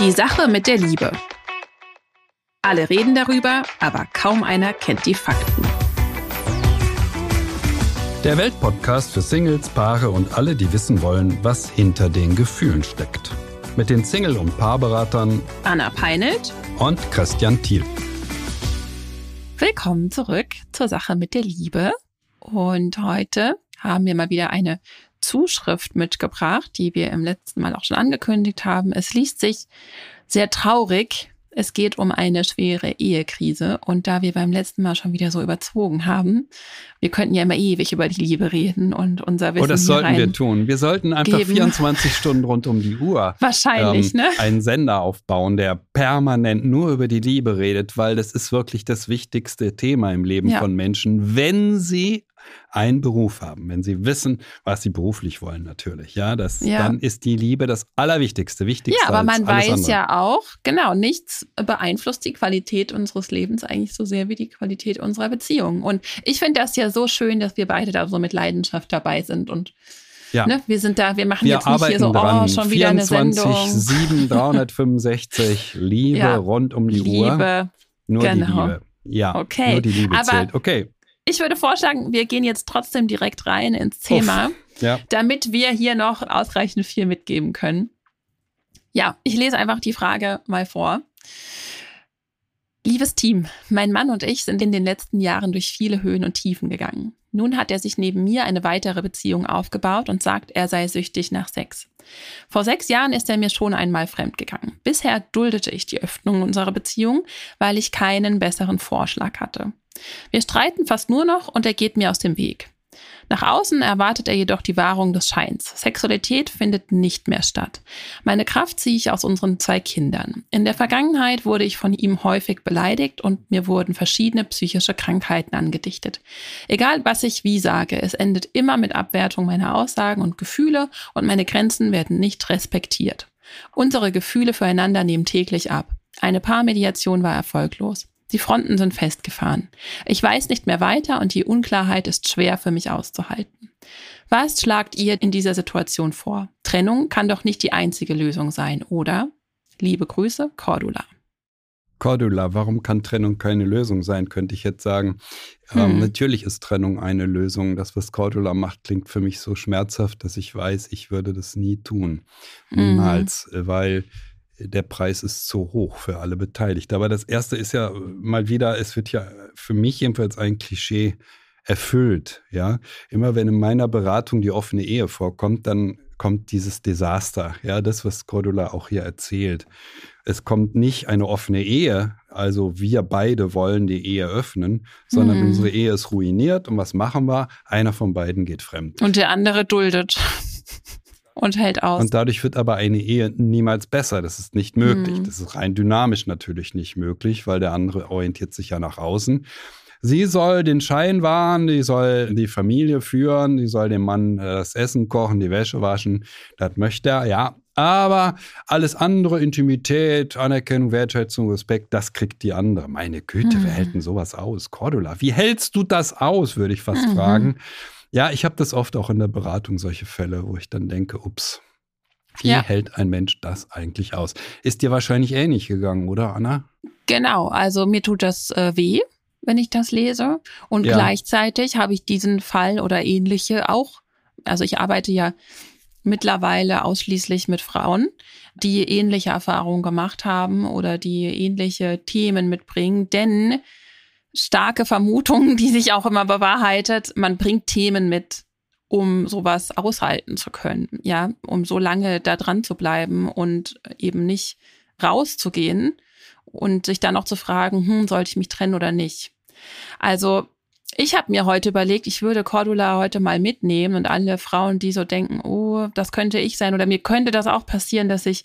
Die Sache mit der Liebe. Alle reden darüber, aber kaum einer kennt die Fakten. Der Weltpodcast für Singles, Paare und alle, die wissen wollen, was hinter den Gefühlen steckt. Mit den Single- und Paarberatern Anna Peinelt und Christian Thiel. Willkommen zurück zur Sache mit der Liebe. Und heute haben wir mal wieder eine Zuschrift mitgebracht, die wir im letzten Mal auch schon angekündigt haben. Es liest sich sehr traurig. Es geht um eine schwere Ehekrise. Und da wir beim letzten Mal schon wieder so überzogen haben, wir könnten ja immer ewig über die Liebe reden und unser Wissen. Oh, das sollten wir tun. Wir sollten einfach geben. 24 Stunden rund um die Uhr Wahrscheinlich, ähm, ne? einen Sender aufbauen, der permanent nur über die Liebe redet, weil das ist wirklich das wichtigste Thema im Leben Ja. von Menschen, wenn sie einen Beruf haben, wenn sie wissen, was sie beruflich wollen, natürlich. Ja, das, Ja. dann ist die Liebe das Allerwichtigste, wichtigste. Ja, aber man weiß andere. ja auch, genau, nichts beeinflusst die Qualität unseres Lebens eigentlich so sehr wie die Qualität unserer Beziehung. Und ich finde das ja so schön, dass wir beide da so mit Leidenschaft dabei sind und Ja. ne, wir sind da, wir machen Wir jetzt nicht hier so, dran. oh, schon wieder eine 24, Sendung. 7, 365, Liebe Ja. rund um die Uhr. Liebe. Nur die Genau. Liebe. Ja, Okay. nur die Liebe Aber- zählt. Okay. Ich würde vorschlagen, wir gehen jetzt trotzdem direkt rein ins Thema, Ja. damit wir hier noch ausreichend viel mitgeben können. Ja, ich lese einfach die Frage mal vor. Liebes Team, mein Mann und ich sind in den letzten Jahren durch viele Höhen und Tiefen gegangen. Nun hat er sich neben mir eine weitere Beziehung aufgebaut und sagt, er sei süchtig nach Sex. Vor sechs Jahren ist er mir schon einmal fremdgegangen. Bisher duldete ich die Öffnung unserer Beziehung, weil ich keinen besseren Vorschlag hatte. Wir streiten fast nur noch und er geht mir aus dem Weg. Nach außen erwartet er jedoch die Wahrung des Scheins. Sexualität findet nicht mehr statt. Meine Kraft ziehe ich aus unseren zwei Kindern. In der Vergangenheit wurde ich von ihm häufig beleidigt und mir wurden verschiedene psychische Krankheiten angedichtet. Egal was ich wie sage, es endet immer mit Abwertung meiner Aussagen und Gefühle und meine Grenzen werden nicht respektiert. Unsere Gefühle füreinander nehmen täglich ab. Eine Paarmediation war erfolglos. Die Fronten sind festgefahren. Ich weiß nicht mehr weiter und die Unklarheit ist schwer für mich auszuhalten. Was schlagt ihr in dieser Situation vor? Trennung kann doch nicht die einzige Lösung sein, oder? Liebe Grüße, Cordula. Cordula, warum kann Trennung keine Lösung sein, könnte ich jetzt sagen. Ähm, Hm. natürlich ist Trennung eine Lösung. Das, was Cordula macht, klingt für mich so schmerzhaft, dass ich weiß, ich würde das nie tun. Mhm. Niemals, äh, weil der Preis ist zu hoch für alle Beteiligten. Aber das Erste ist ja äh, mal wieder, es wird ja für mich jedenfalls ein Klischee erfüllt. Ja, immer wenn in meiner Beratung die offene Ehe vorkommt, dann kommt dieses Desaster. Ja, das, was Cordula auch hier erzählt. Es kommt nicht eine offene Ehe, also wir beide wollen die Ehe öffnen, sondern Mhm. unsere Ehe ist ruiniert. Und was machen wir? Einer von beiden geht fremd. Und der andere duldet und hält aus. Und dadurch wird aber eine Ehe niemals besser. Das ist nicht möglich. Mhm. Das ist rein dynamisch natürlich nicht möglich, weil der andere orientiert sich ja nach außen. Sie soll den Schein wahren, die soll die Familie führen, die soll dem Mann äh, das Essen kochen, die Wäsche waschen. Das möchte er, ja. Aber alles andere, Intimität, Anerkennung, Wertschätzung, Respekt, das kriegt die andere. Meine Güte, wer Mhm. hält denn sowas aus? Cordula, wie hältst du das aus, würde ich fast Mhm. fragen. Ja, ich habe das oft auch in der Beratung, solche Fälle, wo ich dann denke, ups, wie Ja. hält ein Mensch das eigentlich aus? Ist dir wahrscheinlich ähnlich gegangen, oder Anna? Genau, also mir tut das äh, weh, wenn ich das lese. Und Ja. gleichzeitig habe ich diesen Fall oder ähnliche auch. Also ich arbeite ja mittlerweile ausschließlich mit Frauen, die ähnliche Erfahrungen gemacht haben oder die ähnliche Themen mitbringen. Denn starke Vermutungen, die sich auch immer bewahrheitet, man bringt Themen mit, um sowas aushalten zu können, ja, um so lange da dran zu bleiben und eben nicht rauszugehen und sich dann noch zu fragen, hm, sollte ich mich trennen oder nicht. Also ich habe mir heute überlegt, ich würde Cordula heute mal mitnehmen und alle Frauen, die so denken, oh, das könnte ich sein oder mir könnte das auch passieren, dass ich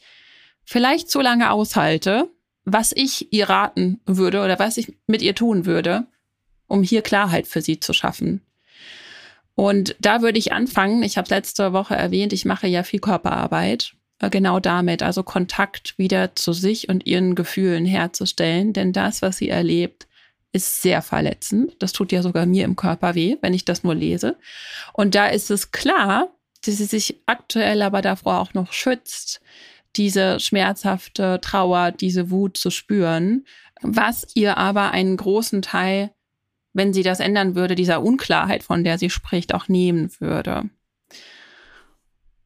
vielleicht so lange aushalte, was ich ihr raten würde oder was ich mit ihr tun würde, um hier Klarheit für sie zu schaffen. Und da würde ich anfangen, ich habe letzte Woche erwähnt, ich mache ja viel Körperarbeit, äh, genau damit, also Kontakt wieder zu sich und ihren Gefühlen herzustellen, denn das, was sie erlebt, ist sehr verletzend. Das tut ja sogar mir im Körper weh, wenn ich das nur lese. Und da ist es klar, dass sie sich aktuell aber davor auch noch schützt, diese schmerzhafte Trauer, diese Wut zu spüren, was ihr aber einen großen Teil, wenn sie das ändern würde, dieser Unklarheit, von der sie spricht, auch nehmen würde.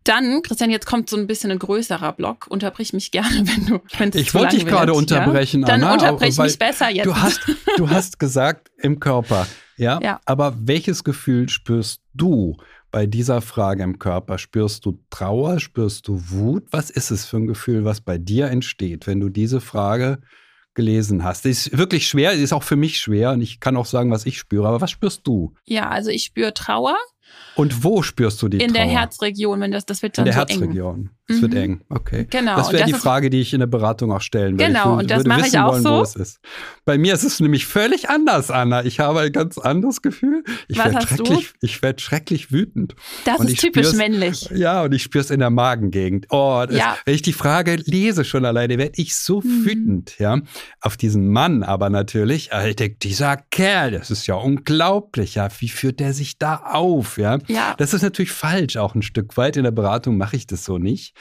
Dann, Christian, jetzt kommt so ein bisschen ein größerer Block. Unterbrich mich gerne, wenn du. Wenn ich wollte dich gerade unterbrechen, ja? Dann Anna, unterbrich mich besser jetzt. Du hast, du hast gesagt im Körper, ja? ja. Aber welches Gefühl spürst du bei dieser Frage im Körper? Spürst du Trauer? Spürst du Wut? Was ist es für ein Gefühl, was bei dir entsteht, wenn du diese Frage gelesen hast? Die ist wirklich schwer, die ist auch für mich schwer und ich kann auch sagen, was ich spüre. Aber was spürst du? Ja, also ich spüre Trauer. Und wo spürst du die In Trauer? der Herzregion, wenn das, das wird dann In der so Herzregion. eng. Es Mhm. wird eng, okay. Genau, Das wäre die Frage, die ich in der Beratung auch stellen würde. Genau, ich und das würde mache ich auch wollen, so. wo es ist. Bei mir ist es nämlich völlig anders, Anna. Ich habe ein ganz anderes Gefühl. Ich Was werde hast du? schrecklich, ich werde schrecklich wütend. Das Und ist typisch männlich. Ja, und ich spüre es in der Magengegend. Oh, das, Ja. wenn ich die Frage lese schon alleine, werde ich so Mhm. wütend, ja. Auf diesen Mann aber natürlich. Ich denke, dieser Kerl, das ist ja unglaublich, ja. Wie führt der sich da auf, ja? Ja. Das ist natürlich falsch, auch ein Stück weit. In der Beratung mache ich das so nicht.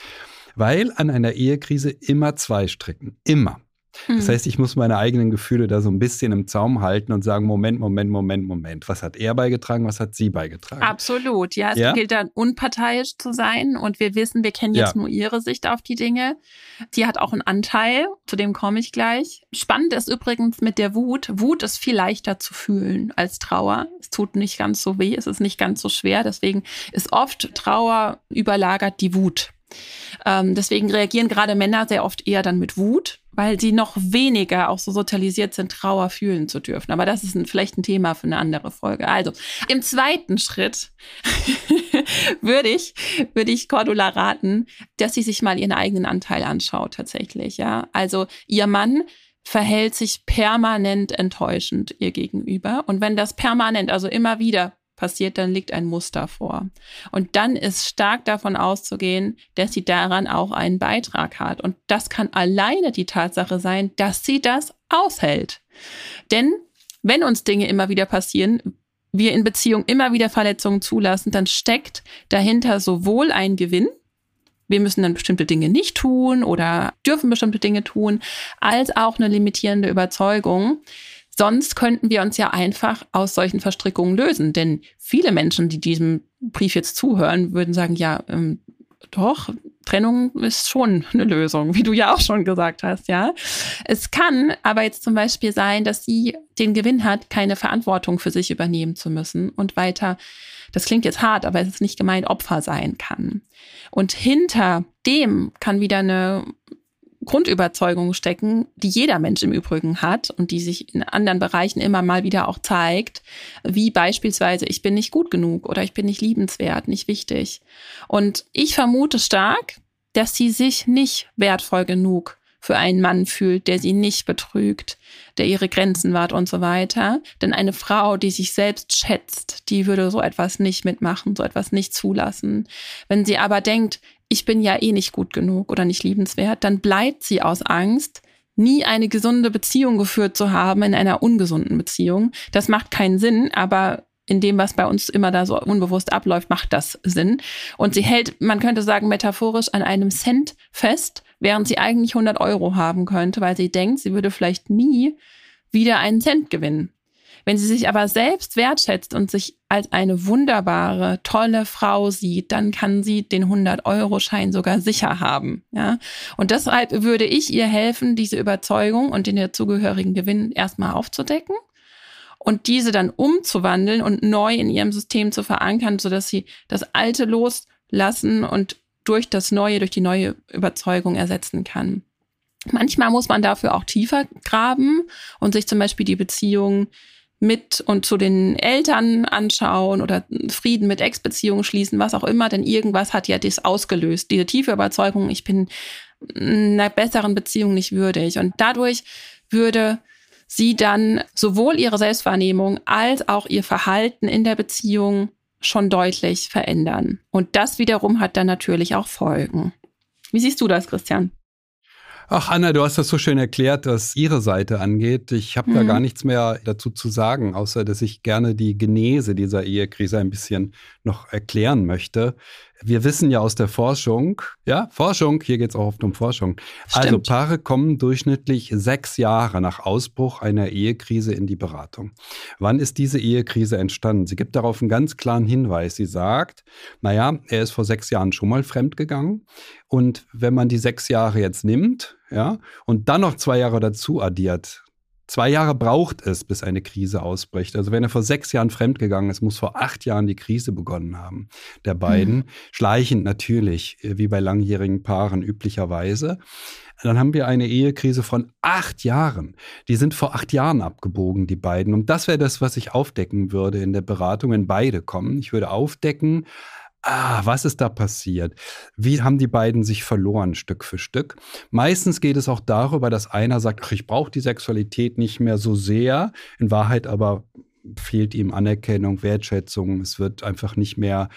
Weil an einer Ehekrise immer zwei stricken. Immer. Das Hm. heißt, ich muss meine eigenen Gefühle da so ein bisschen im Zaum halten und sagen, Moment, Moment, Moment, Moment. Was hat er beigetragen, was hat sie beigetragen? Absolut, ja. Es Ja? gilt dann unparteiisch zu sein und wir wissen, wir kennen jetzt Ja. nur ihre Sicht auf die Dinge. Sie hat auch einen Anteil, zu dem komme ich gleich. Spannend ist übrigens mit der Wut. Wut ist viel leichter zu fühlen als Trauer. Es tut nicht ganz so weh, es ist nicht ganz so schwer. Deswegen ist oft Trauer überlagert die Wut. Ähm, deswegen reagieren gerade Männer sehr oft eher dann mit Wut, weil sie noch weniger auch so sozialisiert sind, Trauer fühlen zu dürfen. Aber das ist ein, vielleicht ein Thema für eine andere Folge. Also, im zweiten Schritt würde ich, würde ich Cordula raten, dass sie sich mal ihren eigenen Anteil anschaut, tatsächlich, ja. Also, ihr Mann verhält sich permanent enttäuschend ihr gegenüber. Und wenn das permanent, also immer wieder passiert, dann liegt ein Muster vor. Und dann ist stark davon auszugehen, dass sie daran auch einen Beitrag hat. Und das kann alleine die Tatsache sein, dass sie das aushält. Denn wenn uns Dinge immer wieder passieren, wir in Beziehung immer wieder Verletzungen zulassen, dann steckt dahinter sowohl ein Gewinn, wir müssen dann bestimmte Dinge nicht tun oder dürfen bestimmte Dinge tun, als auch eine limitierende Überzeugung. Sonst könnten wir uns ja einfach aus solchen Verstrickungen lösen. Denn viele Menschen, die diesem Brief jetzt zuhören, würden sagen, ja, ähm, doch, Trennung ist schon eine Lösung, wie du ja auch schon gesagt hast, ja. Es kann aber jetzt zum Beispiel sein, dass sie den Gewinn hat, keine Verantwortung für sich übernehmen zu müssen und weiter, das klingt jetzt hart, aber es ist nicht gemeint, Opfer sein kann. Und hinter dem kann wieder eine Grundüberzeugung stecken, die jeder Mensch im Übrigen hat und die sich in anderen Bereichen immer mal wieder auch zeigt, wie beispielsweise ich bin nicht gut genug oder ich bin nicht liebenswert, nicht wichtig. Und ich vermute stark, dass sie sich nicht wertvoll genug für einen Mann fühlt, der sie nicht betrügt, der ihre Grenzen wahrt und so weiter. Denn eine Frau, die sich selbst schätzt, die würde so etwas nicht mitmachen, so etwas nicht zulassen. Wenn sie aber denkt, ich bin ja eh nicht gut genug oder nicht liebenswert, dann bleibt sie aus Angst, nie eine gesunde Beziehung geführt zu haben in einer ungesunden Beziehung. Das macht keinen Sinn, aber in dem, was bei uns immer da so unbewusst abläuft, macht das Sinn. Und sie hält, man könnte sagen, metaphorisch an einem Cent fest, während sie eigentlich 100 Euro haben könnte, weil sie denkt, sie würde vielleicht nie wieder einen Cent gewinnen. Wenn sie sich aber selbst wertschätzt und sich als eine wunderbare, tolle Frau sieht, dann kann sie den 100-Euro-Schein sogar sicher haben. Ja? Und deshalb würde ich ihr helfen, diese Überzeugung und den dazugehörigen Gewinn erstmal aufzudecken und diese dann umzuwandeln und neu in ihrem System zu verankern, sodass sie das Alte loslassen und durch das Neue, durch die neue Überzeugung ersetzen kann. Manchmal muss man dafür auch tiefer graben und sich zum Beispiel die Beziehung mit und zu den Eltern anschauen oder Frieden mit Ex-Beziehungen schließen, was auch immer, denn irgendwas hat ja das ausgelöst. Diese tiefe Überzeugung, ich bin einer besseren Beziehung nicht würdig. Und dadurch würde sie dann sowohl ihre Selbstwahrnehmung als auch ihr Verhalten in der Beziehung schon deutlich verändern. Und das wiederum hat dann natürlich auch Folgen. Wie siehst du das, Christian? Ach, Anna, du hast das so schön erklärt, was Ihre Seite angeht. Ich habe Mhm. da gar nichts mehr dazu zu sagen, außer dass ich gerne die Genese dieser Ehekrise ein bisschen noch erklären möchte. Wir wissen ja aus der Forschung, ja, Forschung, hier geht es auch oft um Forschung. Also Stimmt. Also Paare kommen durchschnittlich sechs Jahre nach Ausbruch einer Ehekrise in die Beratung. Wann ist diese Ehekrise entstanden? Sie gibt darauf einen ganz klaren Hinweis. Sie sagt, naja, er ist vor sechs Jahren schon mal fremdgegangen. Und wenn man die sechs Jahre jetzt nimmt, ja, und dann noch zwei Jahre dazu addiert, Zwei Jahre braucht es, bis eine Krise ausbricht. Also wenn er vor sechs Jahren fremdgegangen ist, muss vor acht Jahren die Krise begonnen haben. Der beiden, mhm. schleichend natürlich, äh, wie bei langjährigen Paaren üblicherweise. Dann haben wir eine Ehekrise von acht Jahren. Die sind vor acht Jahren abgebogen, die beiden. Und das wäre das, was ich aufdecken würde in der Beratung, wenn beide kommen. Ich würde aufdecken, ah, was ist da passiert? Wie haben die beiden sich verloren, Stück für Stück? Meistens geht es auch darüber, dass einer sagt, ach, ich brauche die Sexualität nicht mehr so sehr, in Wahrheit aber fehlt ihm Anerkennung, Wertschätzung. Es wird einfach nicht mehr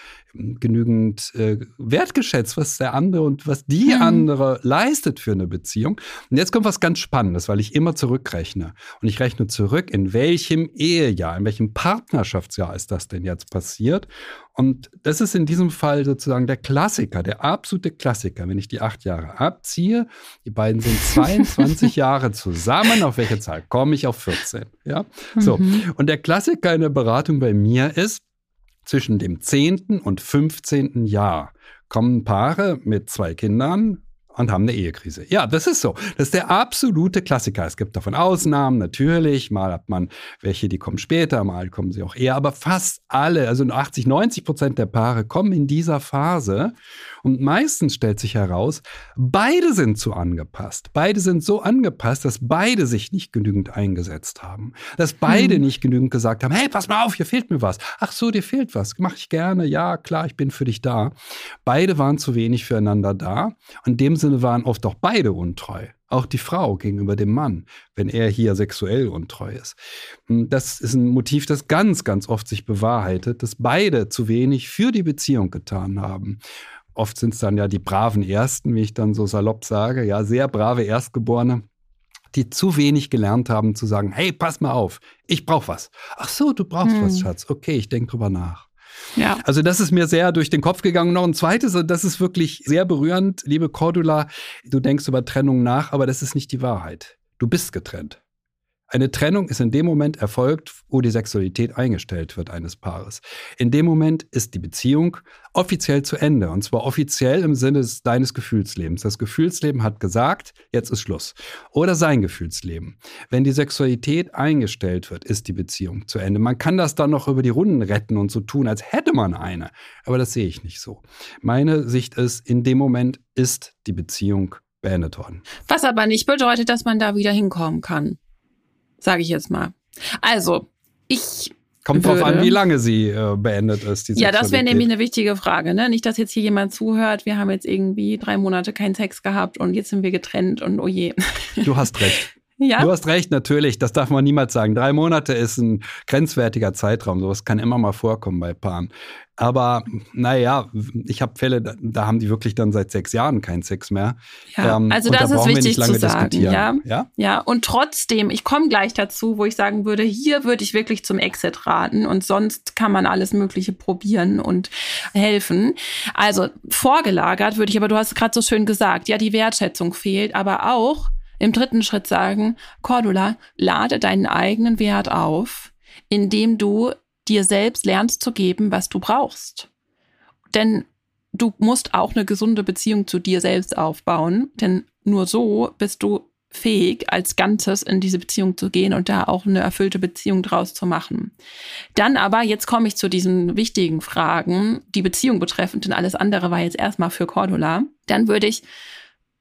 genügend äh, wertgeschätzt, was der andere und was die mhm. andere leistet für eine Beziehung. Und jetzt kommt was ganz Spannendes, weil ich immer zurückrechne. Und ich rechne zurück, in welchem Ehejahr, in welchem Partnerschaftsjahr ist das denn jetzt passiert? Und das ist in diesem Fall sozusagen der Klassiker, der absolute Klassiker. Wenn ich die acht Jahre abziehe, die beiden sind 22 Jahre zusammen, auf welche Zahl komme ich? Auf 14. Ja, so. Mhm. Und der Klassiker in der Beratung bei mir ist, zwischen dem 10. und 15. Jahr kommen Paare mit zwei Kindern, und haben eine Ehekrise. Ja, das ist so. Das ist der absolute Klassiker. Es gibt davon Ausnahmen, natürlich. Mal hat man welche, die kommen später, mal kommen sie auch eher. Aber fast alle, also 80, 90 Prozent der Paare kommen in dieser Phase. Und meistens stellt sich heraus, beide sind zu angepasst. Beide sind so angepasst, dass beide sich nicht genügend eingesetzt haben. Dass beide hm. nicht genügend gesagt haben, hey, pass mal auf, hier fehlt mir was. Ach so, dir fehlt was. Mach ich gerne. Ja, klar, ich bin für dich da. Beide waren zu wenig füreinander da. In dem Sinne waren oft auch beide untreu. Auch die Frau gegenüber dem Mann, wenn er hier sexuell untreu ist. Hm, das ist ein Motiv, das ganz, ganz oft sich bewahrheitet, dass beide zu wenig für die Beziehung getan haben. Oft sind es dann ja die braven Ersten, wie ich dann so salopp sage, ja, sehr brave Erstgeborene, die zu wenig gelernt haben zu sagen, hey, pass mal auf, ich brauche was. Ach so, du brauchst hm. was, Schatz. Okay, ich denke drüber nach. Ja. Also das ist mir sehr durch den Kopf gegangen. Noch ein zweites, das ist wirklich sehr berührend. Liebe Cordula, du denkst über Trennung nach, aber das ist nicht die Wahrheit. Du bist getrennt. Eine Trennung ist in dem Moment erfolgt, wo die Sexualität eingestellt wird eines Paares. In dem Moment ist die Beziehung offiziell zu Ende. Und zwar offiziell im Sinne deines Gefühlslebens. Das Gefühlsleben hat gesagt, jetzt ist Schluss. Oder sein Gefühlsleben. Wenn die Sexualität eingestellt wird, ist die Beziehung zu Ende. Man kann das dann noch über die Runden retten und so tun, als hätte man eine. Aber das sehe ich nicht so. Meine Sicht ist, in dem Moment ist die Beziehung beendet worden. Was aber nicht bedeutet, dass man da wieder hinkommen kann sage ich jetzt mal. Also, ich Kommt würde. drauf an, wie lange sie äh, beendet ist. ja, das wäre nämlich eine wichtige Frage. Ne? Nicht, dass jetzt hier jemand zuhört, wir haben jetzt irgendwie drei Monate keinen Sex gehabt und jetzt sind wir getrennt und oh je. Du hast recht. Ja? Du hast recht, natürlich. Das darf man niemals sagen. Drei Monate ist ein grenzwertiger Zeitraum. Sowas kann immer mal vorkommen bei Paaren. Aber naja, ich habe Fälle, da, da, haben die wirklich dann seit sechs Jahren keinen Sex mehr. Ja, ähm, also das da ist wichtig zu sagen. Ja? ja, ja. Und trotzdem, ich komme gleich dazu, wo ich sagen würde, hier würde ich wirklich zum Exit raten und sonst kann man alles Mögliche probieren und helfen. Also vorgelagert würde ich, aber du hast gerade so schön gesagt, ja, die Wertschätzung fehlt, aber auch im dritten Schritt sagen, Cordula, lade deinen eigenen Wert auf, indem du dir selbst lernst zu geben, was du brauchst. Denn du musst auch eine gesunde Beziehung zu dir selbst aufbauen, denn nur so bist du fähig, als Ganzes in diese Beziehung zu gehen und da auch eine erfüllte Beziehung draus zu machen. Dann aber, jetzt komme ich zu diesen wichtigen Fragen, die Beziehung betreffend, denn alles andere war jetzt erstmal für Cordula. Dann würde ich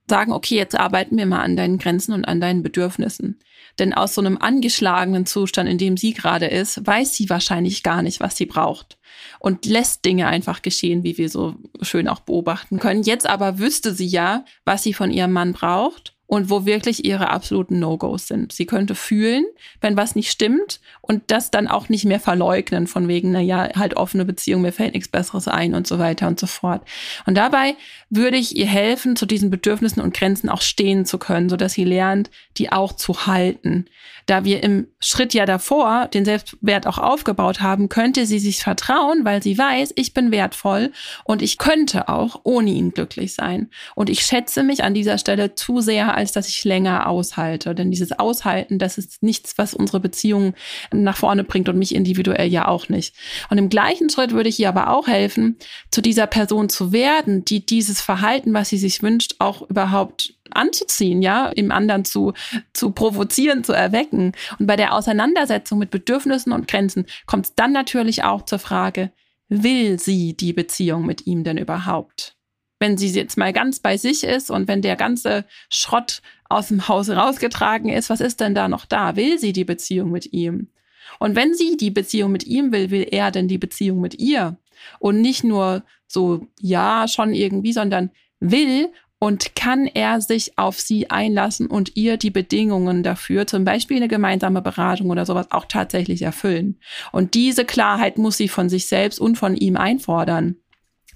sagen, okay, jetzt arbeiten wir mal an deinen Grenzen und an deinen Bedürfnissen. Denn aus so einem angeschlagenen Zustand, in dem sie gerade ist, weiß sie wahrscheinlich gar nicht, was sie braucht. Und lässt Dinge einfach geschehen, wie wir so schön auch beobachten können. Jetzt aber wüsste sie ja, was sie von ihrem Mann braucht und wo wirklich ihre absoluten No-Gos sind. Sie könnte fühlen, wenn was nicht stimmt und das dann auch nicht mehr verleugnen von wegen, na ja, halt offene Beziehung, mir fällt nichts Besseres ein und so weiter und so fort. Und dabei würde ich ihr helfen, zu diesen Bedürfnissen und Grenzen auch stehen zu können, so dass sie lernt, die auch zu halten. Da wir im Schritt ja davor den Selbstwert auch aufgebaut haben, könnte sie sich vertrauen, weil sie weiß, ich bin wertvoll und ich könnte auch ohne ihn glücklich sein. Und ich schätze mich an dieser Stelle zu sehr, als dass ich länger aushalte. Denn dieses Aushalten, das ist nichts, was unsere Beziehung nach vorne bringt und mich individuell ja auch nicht. Und im gleichen Schritt würde ich ihr aber auch helfen, zu dieser Person zu werden, die dieses Verhalten, was sie sich wünscht, auch überhaupt anzuziehen, ja, im anderen zu, zu provozieren, zu erwecken. Und bei der Auseinandersetzung mit Bedürfnissen und Grenzen kommt es dann natürlich auch zur Frage, will sie die Beziehung mit ihm denn überhaupt? Wenn sie jetzt mal ganz bei sich ist und wenn der ganze Schrott aus dem Haus rausgetragen ist, was ist denn da noch da? Will sie die Beziehung mit ihm? Und wenn sie die Beziehung mit ihm will, will er denn die Beziehung mit ihr? Und nicht nur so, ja, schon irgendwie, sondern will und kann er sich auf sie einlassen und ihr die Bedingungen dafür, zum Beispiel eine gemeinsame Beratung oder sowas, auch tatsächlich erfüllen. Und diese Klarheit muss sie von sich selbst und von ihm einfordern.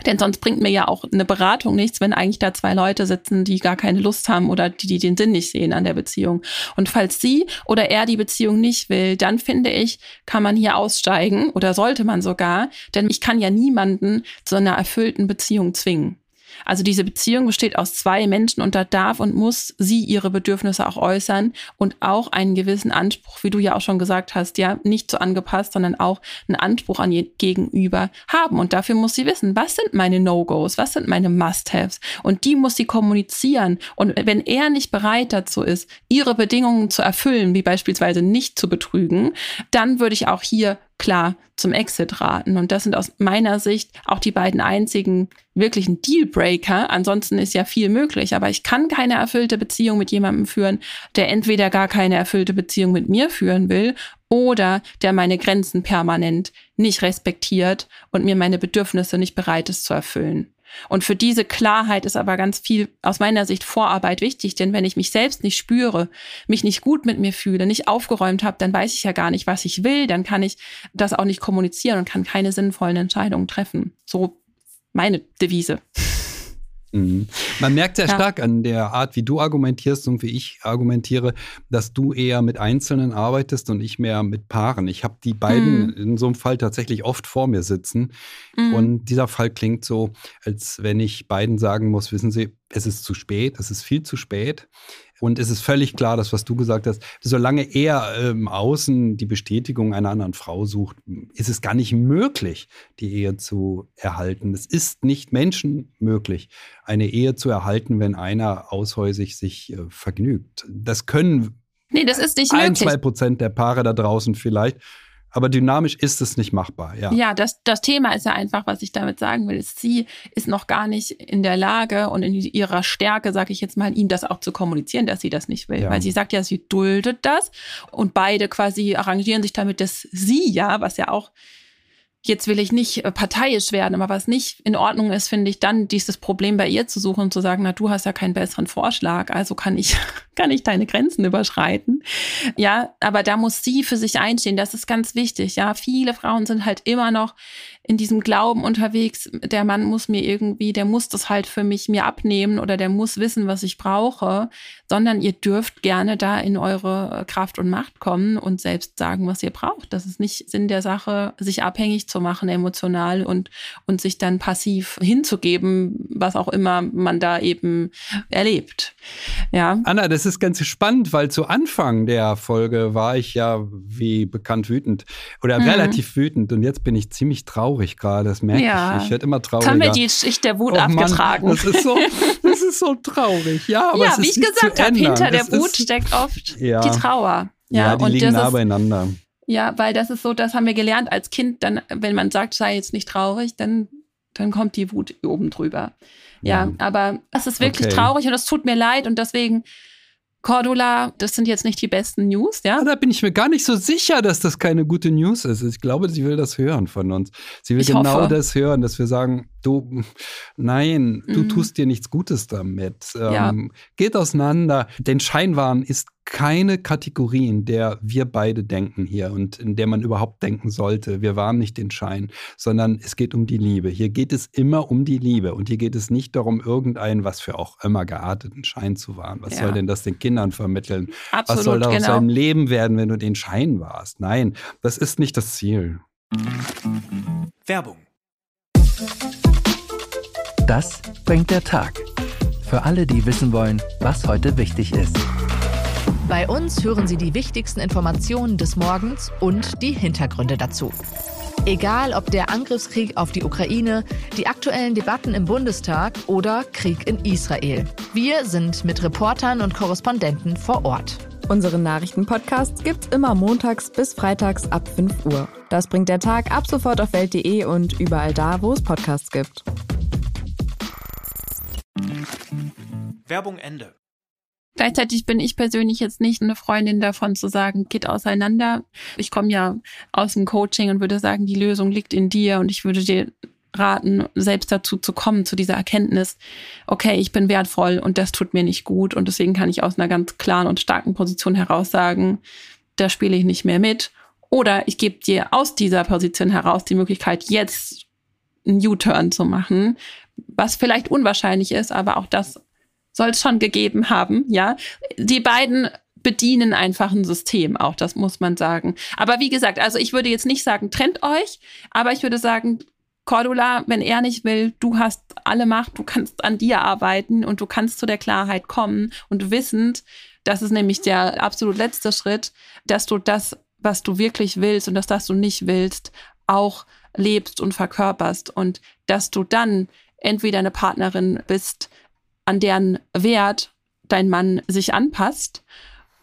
Denn sonst bringt mir ja auch eine Beratung nichts, wenn eigentlich da zwei Leute sitzen, die gar keine Lust haben oder die, die den Sinn nicht sehen an der Beziehung. Und falls sie oder er die Beziehung nicht will, dann finde ich, kann man hier aussteigen oder sollte man sogar, denn ich kann ja niemanden zu einer erfüllten Beziehung zwingen. Also diese Beziehung besteht aus zwei Menschen und da darf und muss sie ihre Bedürfnisse auch äußern und auch einen gewissen Anspruch, wie du ja auch schon gesagt hast, ja, nicht so angepasst, sondern auch einen Anspruch an ihr Gegenüber haben. Und dafür muss sie wissen, was sind meine No-Gos, was sind meine Must-Haves und die muss sie kommunizieren. Und wenn er nicht bereit dazu ist, ihre Bedingungen zu erfüllen, wie beispielsweise nicht zu betrügen, dann würde ich auch hier klar zum Exit raten. Und das sind aus meiner Sicht auch die beiden einzigen wirklichen Dealbreaker. Ansonsten ist ja viel möglich, aber ich kann keine erfüllte Beziehung mit jemandem führen, der entweder gar keine erfüllte Beziehung mit mir führen will oder der meine Grenzen permanent nicht respektiert und mir meine Bedürfnisse nicht bereit ist zu erfüllen. Und für diese Klarheit ist aber ganz viel aus meiner Sicht Vorarbeit wichtig, denn wenn ich mich selbst nicht spüre, mich nicht gut mit mir fühle, nicht aufgeräumt habe, dann weiß ich ja gar nicht, was ich will, dann kann ich das auch nicht kommunizieren und kann keine sinnvollen Entscheidungen treffen. So meine Devise. Mhm. Man merkt sehr ja. stark an der Art, wie du argumentierst und wie ich argumentiere, dass du eher mit Einzelnen arbeitest und ich mehr mit Paaren. Ich habe die beiden mhm. in so einem Fall tatsächlich oft vor mir sitzen. Mhm. Und dieser Fall klingt so, als wenn ich beiden sagen muss, wissen Sie, es ist zu spät, es ist viel zu spät. Und es ist völlig klar, dass was du gesagt hast, solange er im ähm, Außen die Bestätigung einer anderen Frau sucht, ist es gar nicht möglich, die Ehe zu erhalten. Es ist nicht menschenmöglich, eine Ehe zu erhalten, wenn einer aushäusig sich äh, vergnügt. Das können Nee, das ist nicht ein, zwei Prozent der Paare da draußen vielleicht. Aber dynamisch ist es nicht machbar, ja. Ja, das, das Thema ist ja einfach, was ich damit sagen will. Ist, sie ist noch gar nicht in der Lage und in ihrer Stärke, sage ich jetzt mal, ihm das auch zu kommunizieren, dass sie das nicht will. Ja. Weil sie sagt ja, sie duldet das und beide quasi arrangieren sich damit, dass sie ja, was ja auch jetzt will ich nicht äh, parteiisch werden, aber was nicht in Ordnung ist, finde ich dann dieses Problem bei ihr zu suchen und zu sagen, na, du hast ja keinen besseren Vorschlag, also kann ich, kann ich deine Grenzen überschreiten. Ja, aber da muss sie für sich einstehen. Das ist ganz wichtig. Ja, viele Frauen sind halt immer noch in diesem Glauben unterwegs, der Mann muss mir irgendwie, der muss das halt für mich mir abnehmen oder der muss wissen, was ich brauche, sondern ihr dürft gerne da in eure Kraft und Macht kommen und selbst sagen, was ihr braucht. Das ist nicht Sinn der Sache, sich abhängig zu machen emotional und, und sich dann passiv hinzugeben, was auch immer man da eben erlebt. Ja. Anna, das ist ganz spannend, weil zu Anfang der Folge war ich ja wie bekannt wütend oder mhm. relativ wütend und jetzt bin ich ziemlich traurig traurig gerade, das merke ja. ich. Ich werde immer trauriger. Haben wir die Schicht der Wut oh, abgetragen. Mann, das, ist so, das ist so traurig. Ja, aber ja wie ich gesagt habe, hinter der Wut steckt oft ja. die Trauer. Ja, ja die und liegen nah beieinander. Ja, weil das ist so, das haben wir gelernt als Kind, dann, wenn man sagt, sei jetzt nicht traurig, dann, dann kommt die Wut oben drüber. Ja, ja. aber es ist wirklich okay. traurig und es tut mir leid und deswegen Cordula, das sind jetzt nicht die besten News, ja? ja? Da bin ich mir gar nicht so sicher, dass das keine gute News ist. Ich glaube, sie will das hören von uns. Sie will ich genau hoffe. das hören, dass wir sagen, Du, nein, du Mhm. tust dir nichts Gutes damit. Ja. Ähm, geht auseinander. Denn Scheinwahn ist keine Kategorie, in der wir beide denken hier und in der man überhaupt denken sollte. Wir waren nicht den Schein, sondern es geht um die Liebe. Hier geht es immer um die Liebe und hier geht es nicht darum, irgendeinen, was für auch immer gearteten Schein zu wahren. Was Ja. soll denn das den Kindern vermitteln? Absolut, was soll da aus genau. deinem Leben werden, wenn du den Schein warst? Nein, das ist nicht das Ziel. Werbung. Das bringt der Tag. Für alle, die wissen wollen, was heute wichtig ist. Bei uns hören Sie die wichtigsten Informationen des Morgens und die Hintergründe dazu. Egal ob der Angriffskrieg auf die Ukraine, die aktuellen Debatten im Bundestag oder Krieg in Israel. Wir sind mit Reportern und Korrespondenten vor Ort. Unseren Nachrichtenpodcast gibt's immer montags bis freitags ab 5 Uhr. Das bringt der Tag ab sofort auf welt.de und überall da, wo es Podcasts gibt. Werbung Ende. Gleichzeitig bin ich persönlich jetzt nicht eine Freundin davon zu sagen, geht auseinander. Ich komme ja aus dem Coaching und würde sagen, die Lösung liegt in dir und ich würde dir raten, selbst dazu zu kommen, zu dieser Erkenntnis, okay, ich bin wertvoll und das tut mir nicht gut und deswegen kann ich aus einer ganz klaren und starken Position heraus sagen, da spiele ich nicht mehr mit. Oder ich gebe dir aus dieser Position heraus die Möglichkeit, jetzt einen U-Turn zu machen, was vielleicht unwahrscheinlich ist, aber auch das soll es schon gegeben haben, ja. Die beiden bedienen einfach ein System, auch das muss man sagen. Aber wie gesagt, also ich würde jetzt nicht sagen, trennt euch, aber ich würde sagen, Cordula, wenn er nicht will, du hast alle Macht, du kannst an dir arbeiten und du kannst zu der Klarheit kommen und wissend, das ist nämlich der absolut letzte Schritt, dass du das, was du wirklich willst und das, was du nicht willst, auch lebst und verkörperst und dass du dann entweder eine Partnerin bist, an deren Wert dein Mann sich anpasst.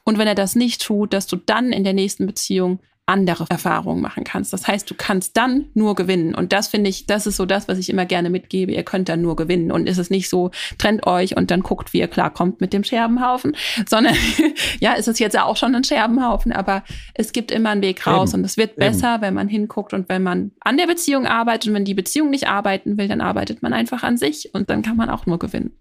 Und wenn er das nicht tut, dass du dann in der nächsten Beziehung andere Erfahrungen machen kannst. Das heißt, du kannst dann nur gewinnen. Und das finde ich, das ist so das, was ich immer gerne mitgebe. Ihr könnt dann nur gewinnen. Und ist es nicht so, trennt euch und dann guckt, wie ihr klarkommt mit dem Scherbenhaufen, sondern ja, ist es jetzt auch schon ein Scherbenhaufen, aber es gibt immer einen Weg raus. Eben. Und es wird Eben. besser, wenn man hinguckt und wenn man an der Beziehung arbeitet. Und wenn die Beziehung nicht arbeiten will, dann arbeitet man einfach an sich und dann kann man auch nur gewinnen.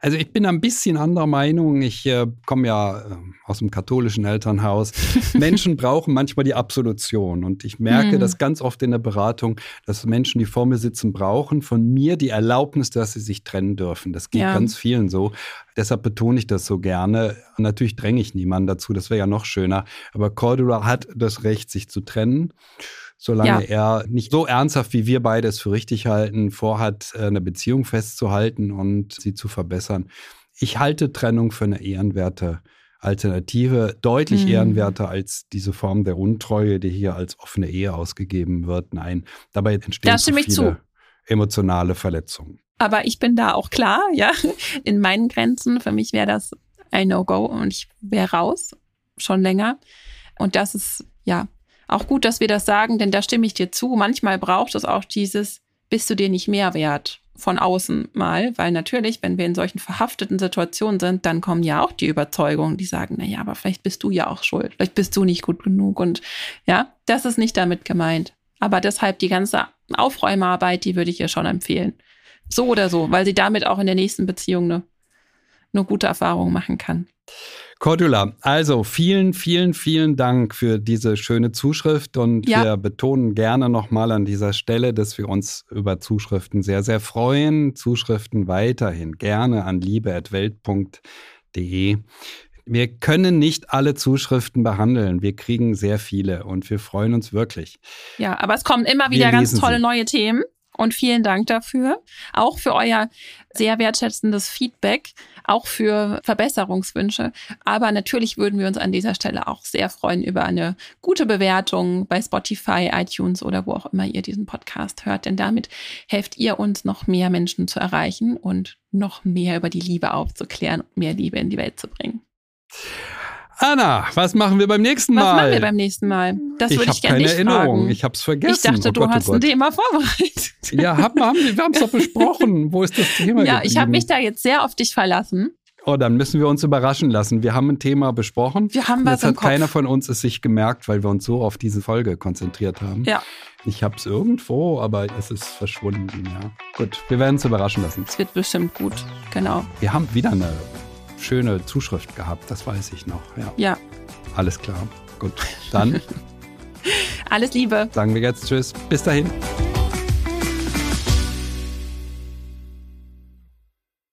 Also ich bin ein bisschen anderer Meinung. Ich äh, komme ja äh, aus dem katholischen Elternhaus. Menschen brauchen manchmal die Absolution. Und ich merke Mhm. das ganz oft in der Beratung, dass Menschen, die vor mir sitzen, brauchen von mir die Erlaubnis, dass sie sich trennen dürfen. Das geht Ja. ganz vielen so. Deshalb betone ich das so gerne. Und natürlich dränge ich niemanden dazu, das wäre ja noch schöner. Aber Cordula hat das Recht, sich zu trennen. Solange er nicht so ernsthaft, wie wir beide es für richtig halten, vorhat, äh, eine Beziehung festzuhalten und sie zu verbessern. Ich halte Trennung für eine ehrenwerte Alternative, deutlich Mhm. ehrenwerter als diese Form der Untreue, die hier als offene Ehe ausgegeben wird. Nein, dabei entstehen Da ich viele zu. emotionale Verletzungen. Aber ich bin da auch klar, ja, in meinen Grenzen. Für mich wäre das ein No-Go und ich wäre raus, schon länger. Und das ist, ja, auch gut, dass wir das sagen, denn da stimme ich dir zu. Manchmal braucht es auch dieses, bist du dir nicht mehr wert von außen mal, weil natürlich, wenn wir in solchen verhafteten Situationen sind, dann kommen ja auch die Überzeugungen, die sagen, na ja, aber vielleicht bist du ja auch schuld, vielleicht bist du nicht gut genug und ja, das ist nicht damit gemeint. Aber deshalb die ganze Aufräumarbeit, die würde ich ihr schon empfehlen. So oder so, weil sie damit auch in der nächsten Beziehung eine, eine gute Erfahrung machen kann. Cordula, also vielen, vielen, vielen Dank für diese schöne Zuschrift und Ja. wir betonen gerne nochmal an dieser Stelle, dass wir uns über Zuschriften sehr, sehr freuen. Zuschriften weiterhin gerne an liebe.welt.de. Wir können nicht alle Zuschriften behandeln. Wir kriegen sehr viele und wir freuen uns wirklich. Ja, aber es kommen immer wieder ganz tolle sie. neue Themen. Und vielen Dank dafür. Auch für euer sehr wertschätzendes Feedback, auch für Verbesserungswünsche. Aber natürlich würden wir uns an dieser Stelle auch sehr freuen über eine gute Bewertung bei Spotify, iTunes oder wo auch immer ihr diesen Podcast hört. Denn damit helft ihr uns, noch mehr Menschen zu erreichen und noch mehr über die Liebe aufzuklären und mehr Liebe in die Welt zu bringen. Anna, was machen wir beim nächsten Was Mal? machen wir beim nächsten Mal? Das ich würde habe ich gerne keine nicht Erinnerung. fragen. Ich habe es vergessen. Ich dachte, oh du Gott, hast oh ein. Thema vorbereitet. Ja, haben, haben, wir haben es doch besprochen. Wo ist das Thema Ja, ich habe geblieben? mich da jetzt sehr auf dich verlassen. Oh, dann müssen wir uns überraschen lassen. Wir haben ein Thema besprochen. Wir haben was Jetzt hat Kopf. keiner von uns es sich gemerkt, weil wir uns so auf diese Folge konzentriert haben. Ja, Ich habe es irgendwo, aber es ist verschwunden. Ja, gut. Wir werden es überraschen lassen. es wird bestimmt gut. Genau. Wir haben wieder eine schöne Zuschrift gehabt. Das weiß ich noch. Ja, Ja. alles klar. Gut. Dann Alles Liebe. sagen wir jetzt Tschüss. Bis dahin.